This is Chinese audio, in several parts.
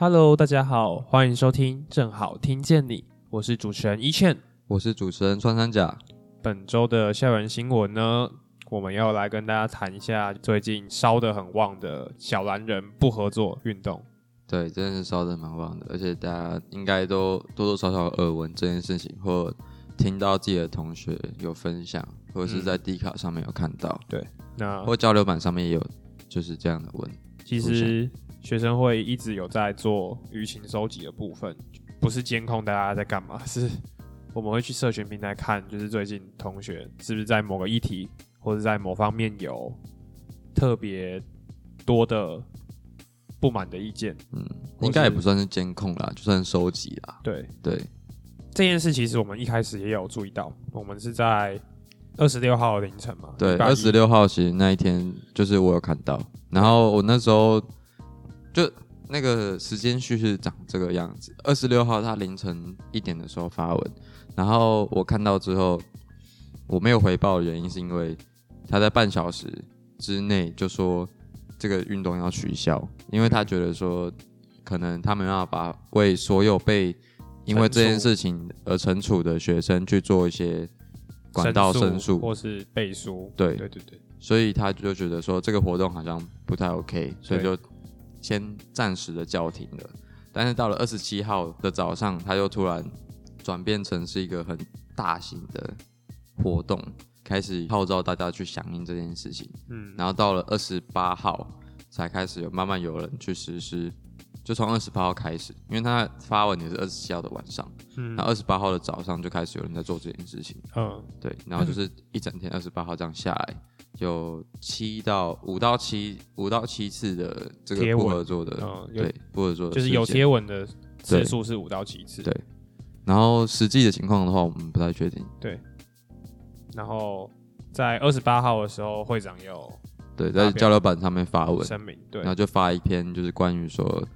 Hello，大家好，欢迎收听正好听见你，我是主持人一倩。我是主持人穿山甲。本周的校园新闻呢，我们要来跟大家谈一下最近烧得很旺的小蓝人不合作运动。对，真的是烧得蛮旺的，而且大家应该都多多少少耳闻这件事情，或听到自己的同学有分享，或者是在 D 卡上面有看到，对，那或交流版上面也有就是这样的文。其实学生会一直有在做舆情收集的部分，不是监控大家在干嘛，是我们会去社群平台看，就是最近同学是不是在某个议题或者在某方面有特别多的不满的意见。嗯，应该也不算是监控啦，就算收集啦。对对，这件事其实我们一开始也有注意到，我们是在二十六号凌晨嘛，对，二十六号其实那一天就是我有看到，然后我那时候就那个时间序是长这个样子。二十六号他凌晨一点的时候发文，然后我看到之后，我没有回报的原因是因为他在半小时之内就说这个运动要取消，因为他觉得说可能他们要把为所有被因为这件事情而惩处的学生去做一些管道申诉，或是背书。对对对对，所以他就觉得说这个活动好像不太 OK，所以就先暂时的叫停了。但是到了二十七号的早上，他又突然转变成是一个很大型的活动，开始号召大家去响应这件事情。嗯，然后到了二十八号才开始有慢慢有人去实施，就从二十八号开始，因为他发文也是二十七号的晚上，嗯那二十八号的早上就开始有人在做这件事情。嗯对，然后就是一整天二十八号这样下来，有七到五到七五到七次的这个不合作的，嗯，对不合作的就是有贴文的次数是五到七次。对然后实际的情况的话，我们不太确定。然后在二十八号的时候，会长也有对，在交流版上面发文，声明，对。然后就发一篇就是关于说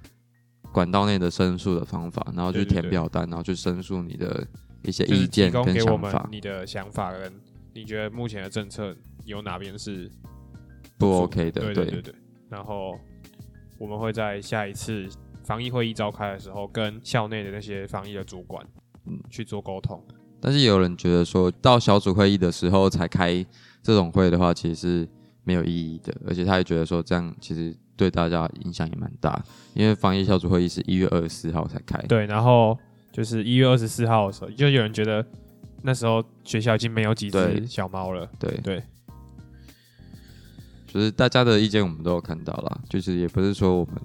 管道内的申诉的方法，然后去填表单，然后去申诉你的一些意见跟给我们想法，你的想法跟你觉得目前的政策有哪边是不 OK 的，对。对对对。然后我们会在下一次防疫会议召开的时候，跟校内的那些防疫的主管，嗯。去做沟通。但是也有人觉得说到小组会议的时候才开这种会的话，其实是没有意义的，而且他也觉得说这样其实对大家影响也蛮大，因为防疫小组会议是一月二十四号才开，对，然后就是一月二十四号的时候，就有人觉得那时候学校已经没有几只小猫了。对。对，就是大家的意见我们都有看到啦，就是也不是说我们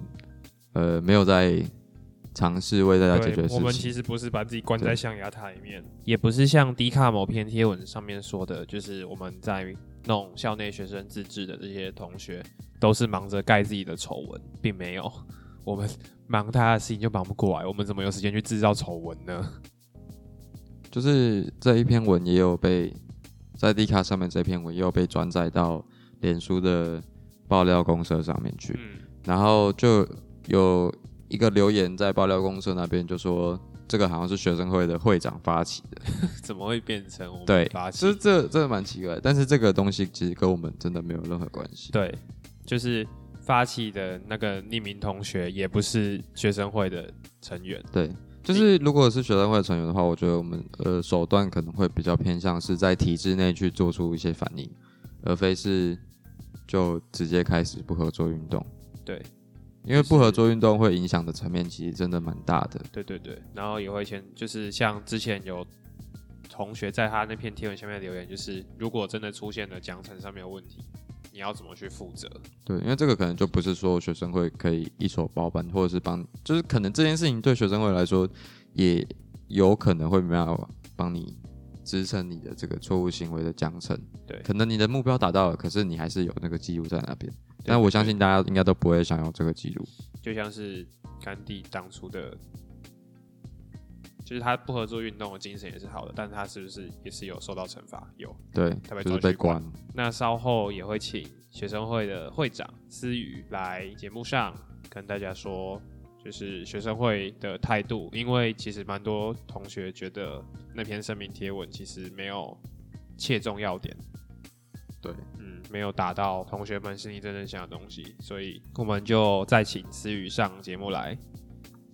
呃没有在尝试为大家解决对，我们，其实不是把自己关在象牙塔里面，也不是像迪卡某篇贴文上面说的，就是我们在弄校内学生自治的这些同学，都是忙着盖自己的丑闻，并没有。我们忙他的事情就忙不过来，我们怎么有时间去制造丑闻呢？就是这一篇文也有被在 D 卡上面这篇文也有被转载到脸书的爆料公社上面去，嗯，然后就有一个留言在爆料公社那边就说，这个好像是学生会的会长发起的。怎么会变成我们对发，起这？这这蛮奇怪，但是这个东西其实跟我们真的没有任何关系。对，就是发起的那个匿名同学也不是学生会的成员。对，就是如果是学生会成员的话，我觉得我们呃手段可能会比较偏向是在体制内去做出一些反应，而非是就直接开始不合作运动。对，因为不合作运动会影响的层面其实真的蛮大的。对对对，然后也会先就是像之前有同学在他那篇贴文下面留言，就是如果真的出现了奖惩上面的问题，你要怎么去负责？对，因为这个可能就不是说学生会可以一手包办，或者是帮，就是可能这件事情对学生会来说，也有可能会没办法帮你支撑你的这个错误行为的奖惩。对可能你的目标达到了，可是你还是有那个记录在那边。但我相信大家应该都不会想要这个记录。就像是甘地当初的，就是他不合作运动的精神也是好的，但他是不是也是有受到惩罚？有。对他被，就是被关关。那稍后也会请学生会的会长思雨来节目上跟大家说，就是学生会的态度，因为其实蛮多同学觉得那篇声明贴文其实没有切中要点，对，嗯，没有达到同学们心里真正想的东西，所以我们就再请思雨上节目来。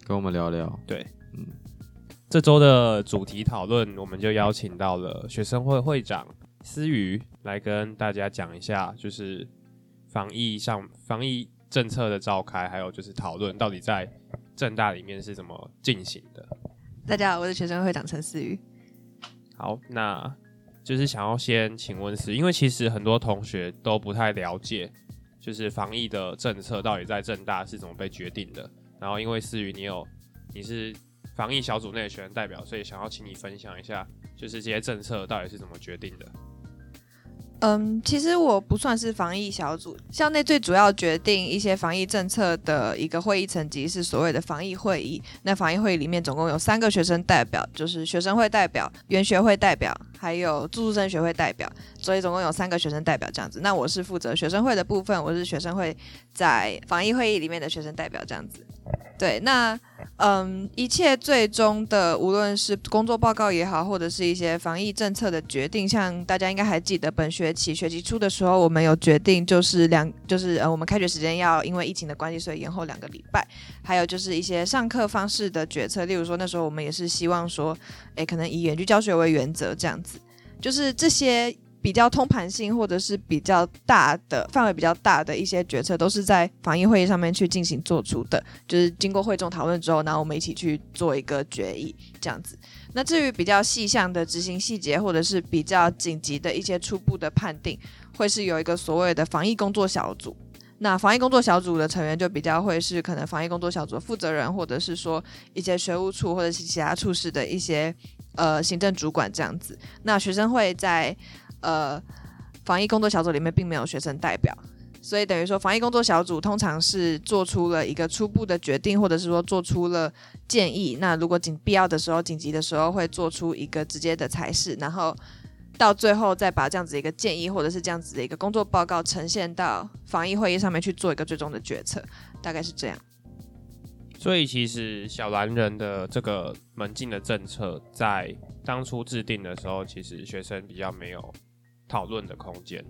跟我们聊聊。对，嗯，这周的主题讨论，我们就邀请到了学生会会长思雨来跟大家讲一下，就是防疫上防疫政策的召开，还有就是讨论到底在政大里面是怎么进行的。大家好，我是学生会长陈思瑜。好，那就是想要先请问是，因为其实很多同学都不太了解，就是防疫的政策到底在政大是怎么被决定的。然后因为思雨你有你是防疫小组内的学生代表，所以想要请你分享一下，就是这些政策到底是怎么决定的。嗯，其实我不算是防疫小组，校内最主要决定一些防疫政策的一个会议层级是所谓的防疫会议。那防疫会议里面总共有三个学生代表，就是学生会代表、原学会代表，还有住宿生学会代表，所以总共有三个学生代表这样子。那我是负责学生会的部分，我是学生会在防疫会议里面的学生代表这样子。对，那嗯，一切最终的，无论是工作报告也好，或者是一些防疫政策的决定，像大家应该还记得，本学期学期初的时候，我们有决定，就是两，就是呃，我们开学时间要因为疫情的关系，所以延后两个礼拜。还有就是一些上课方式的决策，例如说那时候我们也是希望说，诶，可能以远距教学为原则这样子，就是这些。比较通盘性或者是比较大的范围比较大的一些决策，都是在防疫会议上面去进行做出的，就是经过会众讨论之后，然后我们一起去做一个决议这样子。那至于比较细项的执行细节，或者是比较紧急的一些初步的判定，会是有一个所谓的防疫工作小组。那防疫工作小组的成员就比较会是可能防疫工作小组的负责人，或者是说一些学务处或者是其他处室的一些呃行政主管这样子。那学生会在呃，防疫工作小组里面并没有学生代表，所以等于说防疫工作小组通常是做出了一个初步的决定，或者是说做出了建议。那如果紧必要的时候、紧急的时候，会做出一个直接的裁示，然后到最后再把这样子一个建议，或者是这样子的一个工作报告呈现到防疫会议上面去做一个最终的决策，大概是这样。所以其实小蓝人的这个门禁的政策，在当初制定的时候，其实学生比较没有。讨论的空间。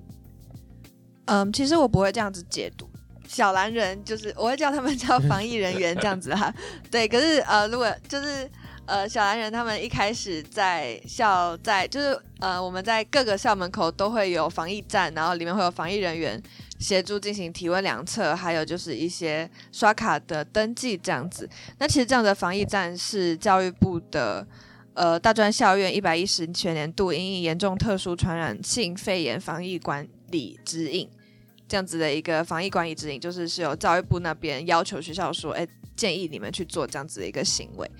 嗯，其实我不会这样子解读，小蓝人就是我会叫他们叫防疫人员这样子哈。对，可是呃，如果就是呃小蓝人他们一开始在校在就是呃我们在各个校门口都会有防疫站，然后里面会有防疫人员协助进行体温量测，还有就是一些刷卡的登记这样子。那其实这样的防疫站是教育部的。呃，大专校院一百一十全年度因严重特殊传染性肺炎防疫管理指引，这样子的一个防疫管理指引，就是是由教育部那边要求学校说，哎，建议你们去做这样子的一个行为。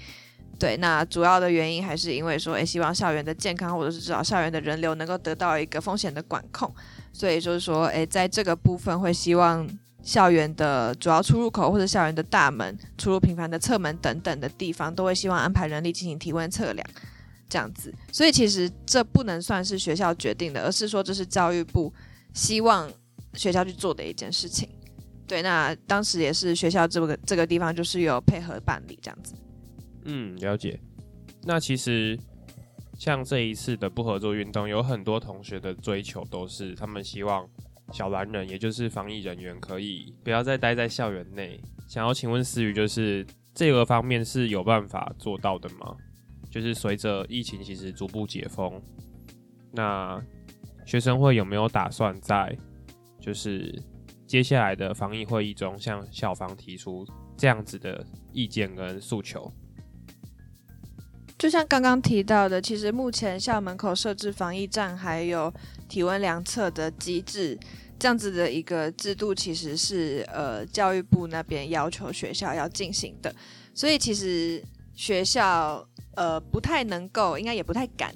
对，那主要的原因还是因为说，哎，希望校园的健康或者是至少校园的人流能够得到一个风险的管控，所以就是说，哎，在这个部分会希望。校园的主要出入口或者校园的大门、出入频繁的侧门等等的地方，都会希望安排人力进行体温测量，这样子。所以其实这不能算是学校决定的，而是说这是教育部希望学校去做的一件事情。对，那当时也是学校这个这个地方就是有配合办理这样子。嗯，了解。那其实像这一次的不合作运动，有很多同学的追求都是他们希望。小蓝人，也就是防疫人员，可以不要再待在校园内。想要请问思雨，就是这个方面是有办法做到的吗？就是随着疫情其实逐步解封，那学生会有没有打算在就是接下来的防疫会议中，向校方提出这样子的意见跟诉求？就像刚刚提到的，其实目前校门口设置防疫站，还有体温量测的机制，这样子的一个制度，其实是呃教育部那边要求学校要进行的。所以其实学校呃不太能够，应该也不太敢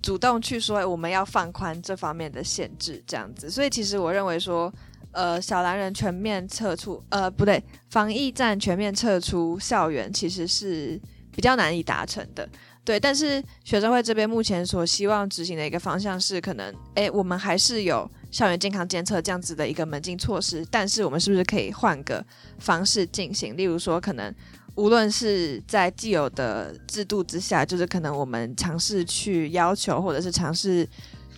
主动去说我们要放宽这方面的限制，这样子。所以其实我认为说，呃小蓝人全面撤出，呃不对，防疫站全面撤出校园，其实是。比较难以达成的，对。但是学生会这边目前所希望执行的一个方向是，可能，诶，我们还是有校园健康监测这样子的一个门禁措施，但是我们是不是可以换个方式进行？例如说，可能无论是在既有的制度之下，就是可能我们尝试去要求，或者是尝试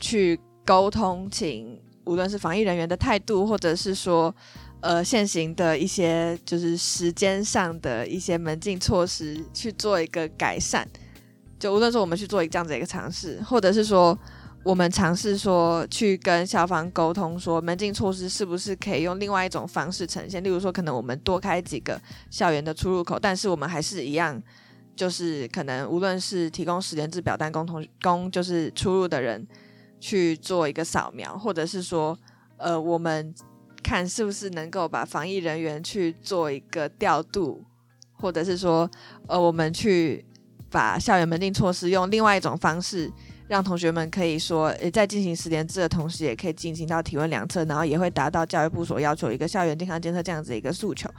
去沟通，请无论是防疫人员的态度，或者是说。呃，现行的一些就是时间上的一些门禁措施去做一个改善，就无论说我们去做一个这样子一个尝试，或者是说我们尝试说去跟校方沟通，说门禁措施是不是可以用另外一种方式呈现，例如说可能我们多开几个校园的出入口，但是我们还是一样，就是可能无论是提供十连制表单供同供就是出入的人去做一个扫描，或者是说呃我们。看是不是能够把防疫人员去做一个调度，或者是说，呃，我们去把校园门禁措施用另外一种方式，让同学们可以说，诶，在进行十连制的同时，也可以进行到体温量测，然后也会达到教育部所要求一个校园健康监测这样子一个诉求。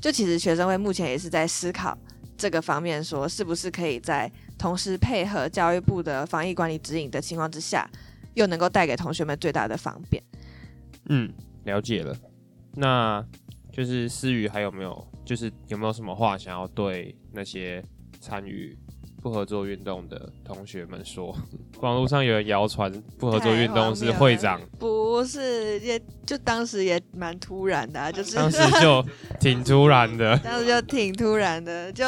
就其实学生会目前也是在思考这个方面，说是不是可以在同时配合教育部的防疫管理指引的情况之下，又能够带给同学们最大的方便。嗯。了解了，那就是思雨还有没有，就是有没有什么话想要对那些参与不合作运动的同学们说？网络上有人谣传不合作运动是会长，不是，也就当时也蛮突然的，就是当时就挺突然的，当时就挺突然的，就。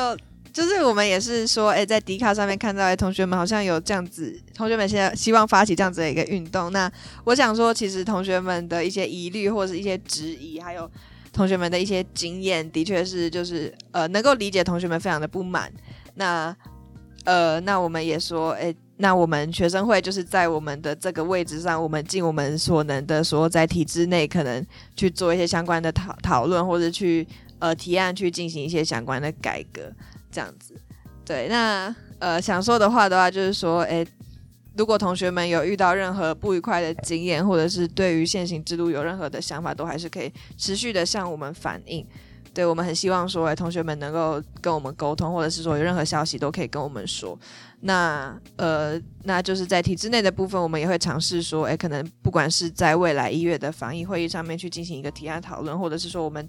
就是我们也是说，哎，在迪卡上面看到，哎，同学们好像有这样子，同学们现在希望发起这样子的一个运动。那我想说，其实同学们的一些疑虑或者是一些质疑，还有同学们的一些经验，的确是就是呃，能够理解同学们非常的不满。那呃，那我们也说，哎，那我们学生会就是在我们的这个位置上，我们尽我们所能的说，在体制内可能去做一些相关的讨讨论，或者去呃提案去进行一些相关的改革。这样子，对，那呃想说的话的话，就是说，诶，如果同学们有遇到任何不愉快的经验，或者是对于现行制度有任何的想法，都还是可以持续的向我们反映。对我们很希望说，诶，同学们能够跟我们沟通，或者是说有任何消息都可以跟我们说。那呃，那就是在体制内的部分，我们也会尝试说，诶，可能不管是在未来一月的防疫会议上面去进行一个提案讨论，或者是说我们。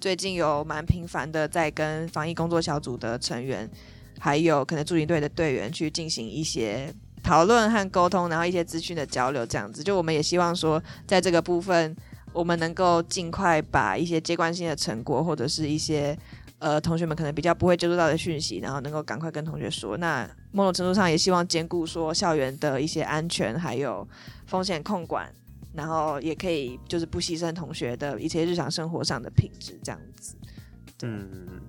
最近有蛮频繁的在跟防疫工作小组的成员，还有可能驻营队的队员去进行一些讨论和沟通，然后一些资讯的交流，这样子。就我们也希望说，在这个部分，我们能够尽快把一些接关性的成果，或者是一些呃同学们可能比较不会接触到的讯息，然后能够赶快跟同学说。那某种程度上也希望兼顾说校园的一些安全，还有风险控管。然后也可以就是不牺牲同学的一些日常生活上的品质，这样子。嗯，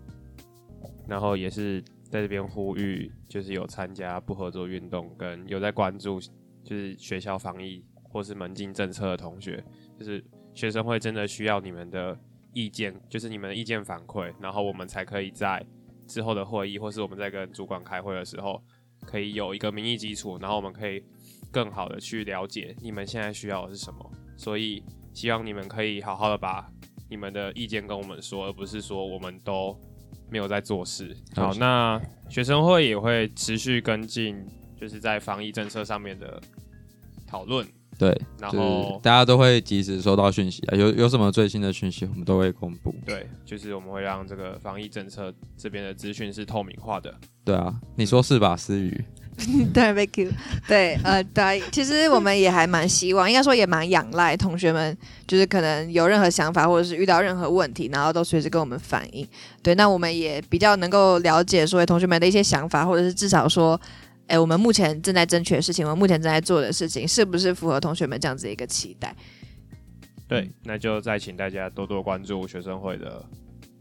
然后也是在这边呼吁，就是有参加不合作运动跟有在关注就是学校防疫或是门禁政策的同学，就是学生会真的需要你们的意见，就是你们的意见反馈，然后我们才可以在之后的会议或是我们在跟主管开会的时候，可以有一个民意基础，然后我们可以。更好的去了解你们现在需要的是什么，所以希望你们可以好好的把你们的意见跟我们说，而不是说我们都没有在做事。好，那学生会也会持续跟进，就是在防疫政策上面的讨论。对，然后大家都会及时收到讯息啊，有有什么最新的讯息，我们都会公布。对，就是我们会让这个防疫政策这边的资讯是透明化的。对啊，你说是吧，思雨？对，Thank you。对，呃，对，其实我们也还蛮希望，应该说也蛮仰赖同学们，就是可能有任何想法或者是遇到任何问题，然后都随时跟我们反映。对，那我们也比较能够了解说同学们的一些想法，或者是至少说，哎，我们目前正在争取的事情，我们目前正在做的事情，是不是符合同学们这样子一个期待？对，那就再请大家多多关注学生会的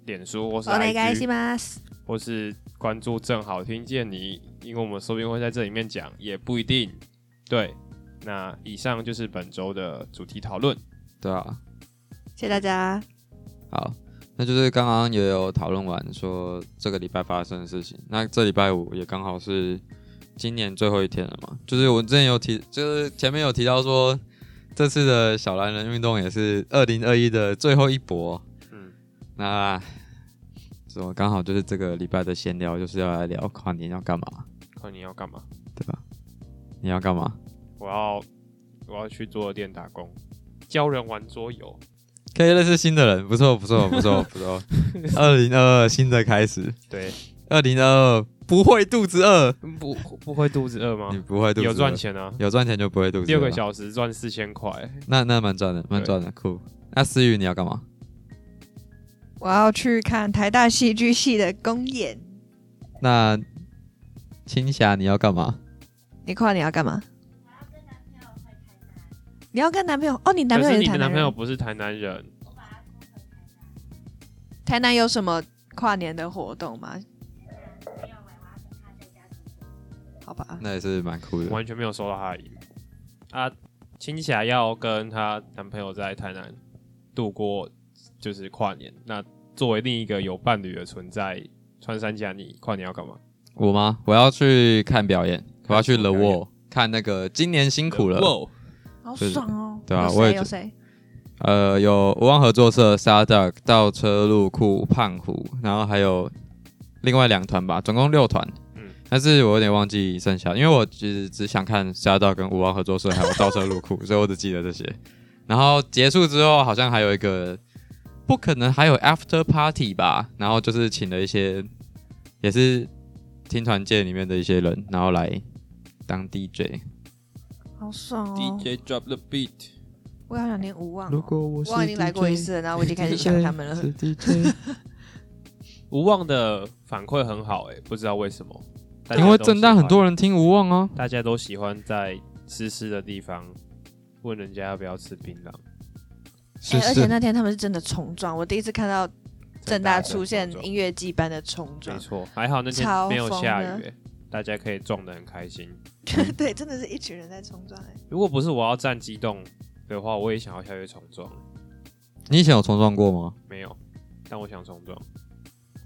脸书或是 IG，或是关注正好听见你。因为我们说不定会在这里面讲，也不一定。对，那以上就是本周的主题讨论。对啊，谢谢大家。好，那就是刚刚也有讨论完，说这个礼拜发生的事情。那这礼拜五也刚好是今年最后一天了嘛。就是我之前有提，就是前面有提到说，这次的小蓝人运动也是二零二一的最后一搏。嗯，那。说刚好就是这个礼拜的闲聊，就是要来聊跨年要干嘛？跨年要干嘛？对吧？你要干嘛？我要我要去桌游店打工，教人玩桌游。可以认识新的人，不错不错不错不错。二零二二新的开始，对，二零二二不会肚子饿，不不会肚子饿吗你？不会肚子饿有赚，钱啊，有赚钱就不会肚子饿。六个小时赚四千块，那那蛮赚的，蛮赚的，酷。那思雨你要干嘛？我要去看台大戏剧系的公演。那青霞你要干嘛？你跨年要干嘛？你要跟男朋友哦？你男朋友你的也是台南人？男朋友不是台南人，台南有什么跨年的活动吗？好吧，那也是蛮酷的。完全没有收到他的 email 啊。青霞要跟她男朋友在台南度过就是跨年，那作为另一个有伴侣的存在，穿山甲你跨年要干嘛？我吗？我要去看表演，我要去看 The Wall 看那个今年辛苦了。哇，好爽哦！对啊我也觉谁有谁？呃，有无望合作社、沙 duck、倒车入库、胖虎，然后还有另外两团吧，总共六团。嗯但是我有点忘记剩下，因为我其实只想看沙 duck 跟无望合作社还有倒车入库，所以我只记得这些。然后结束之后，好像还有一个，不可能还有 after party 吧？然后就是请了一些，也是听团界里面的一些人，然后来当 DJ。好爽哦！！DJ drop the beat，我好想听无望哦。如果我我已经来过一次了，然后我已经开始想他们了。是 DJ，无望的反馈很好哎、不知道为什么，因为都正大很多人听无望哦。大家都喜欢在湿湿的地方问人家要不要吃槟榔。而且，那天他们是真的重撞，我第一次看到正大出现音乐季般的冲撞没。错，还好那天没有下雨、欸，大家可以撞得很开心。对，真的是一群人在冲撞。哎，如果不是我要站机动的话，我也想要下去冲撞。你以前有冲撞过吗？没有，但我想冲撞。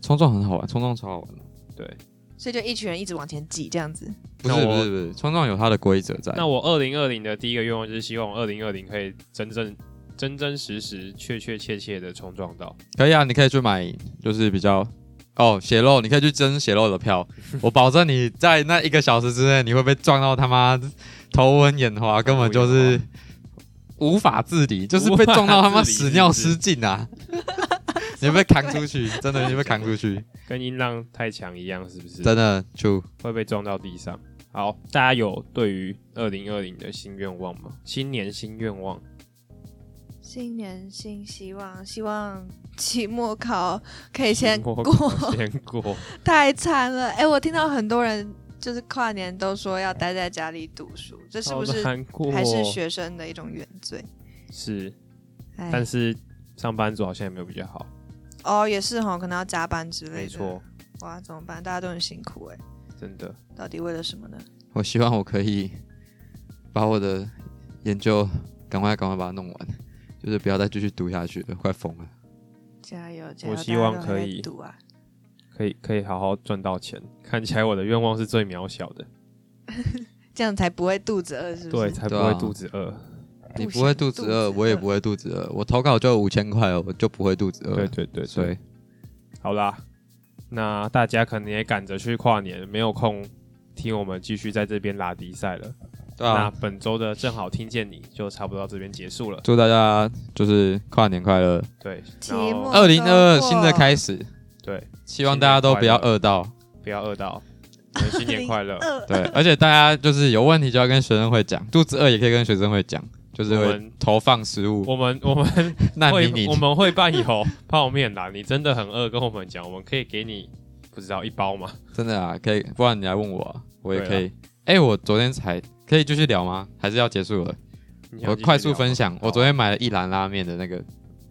冲撞很好玩，冲撞超好玩的。对，所以就一群人一直往前挤，这样子。不是那我不是不是，冲撞有它的规则在。那我二零二零的第一个愿望就是希望我二零二零可以真正真真实实、确确切切的冲撞到。可以啊，你可以去买，就是比较哦血肉，你可以去争血肉的票。我保证你在那一个小时之内，你会被撞到他妈头昏眼花，根本就是无法自理，就是被撞到他妈屎尿失禁啊！你会被扛出去，真的你会被扛出去，跟音浪太强一样，是不是？真的就会被撞到地上。好，大家有对于二零二零的新愿望吗？新年新愿望，新年新希望，希望期末考可以先过。先过。太惨了！哎、我听到很多人就是跨年都说要待在家里读书，这是不是？还是学生的一种原罪？是，哎但是上班族好像也没有比较好。哦，也是哈，可能要加班之类的。没错，，哇，怎么办？大家都很辛苦哎、真的。到底为了什么呢？我希望我可以把我的研究赶快赶快把它弄完，就是不要再继续读下去了，快疯了。加油加油！我希望可以读啊！可以可以好好赚到钱。看起来我的愿望是最渺小的，这样才不会肚子饿，是不对，才不会肚子饿。你不会肚子饿，子饿我也不会肚子饿。我投稿就五千块哦，我就不会肚子饿。对对对所以对，好啦，那大家可能也赶着去跨年，没有空听我们继续在这边拉迪赛了。对那啊，本周的正好听见你就差不多到这边结束了。祝大家就是跨年快乐，对，期然后末二零二二新的开始，对，希望大家都不要饿到。不要饿到，新年快乐。对，而且大家就是有问题就要跟学生会讲，肚子饿也可以跟学生会讲，就是会投放食物。我们我们会 难民营，我们会伴有泡面啦，你真的很饿，跟我们讲，我们可以给你不知道一包吗？真的啊，可以，不然你来问我啊，我也可以。哎，我昨天才可以继续聊吗？还是要结束了？我快速分享，我昨天买了一篮拉面的那个，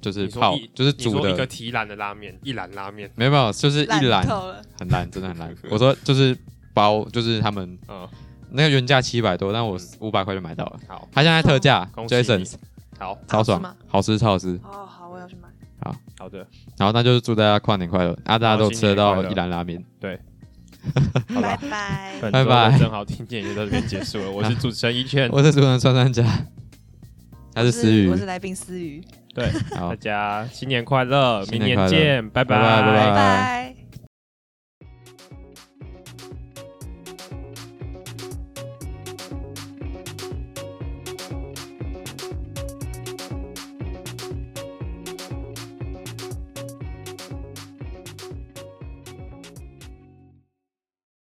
就是泡就是煮的，说一个提篮的拉面，一篮拉面，没有没有，就是一篮。很烂，真的很烂。我说就是包，就是他们 嗯，那个原价七百多，但我五百块就买到了。好，他现在特价 恭喜你，Jason 好超爽好吃吗，好吃超好吃。哦，好，我要去买。好好的，然后那就是祝大家跨年快乐，啊，大家都吃得到一篮拉面。好吧。拜拜。拜拜的正好听见就到这边结束了。我是主持人一圈，我是主持人川山甲，他是思雨我，是来宾思雨。对，大，家新年快乐，明年见，拜拜拜拜拜拜拜。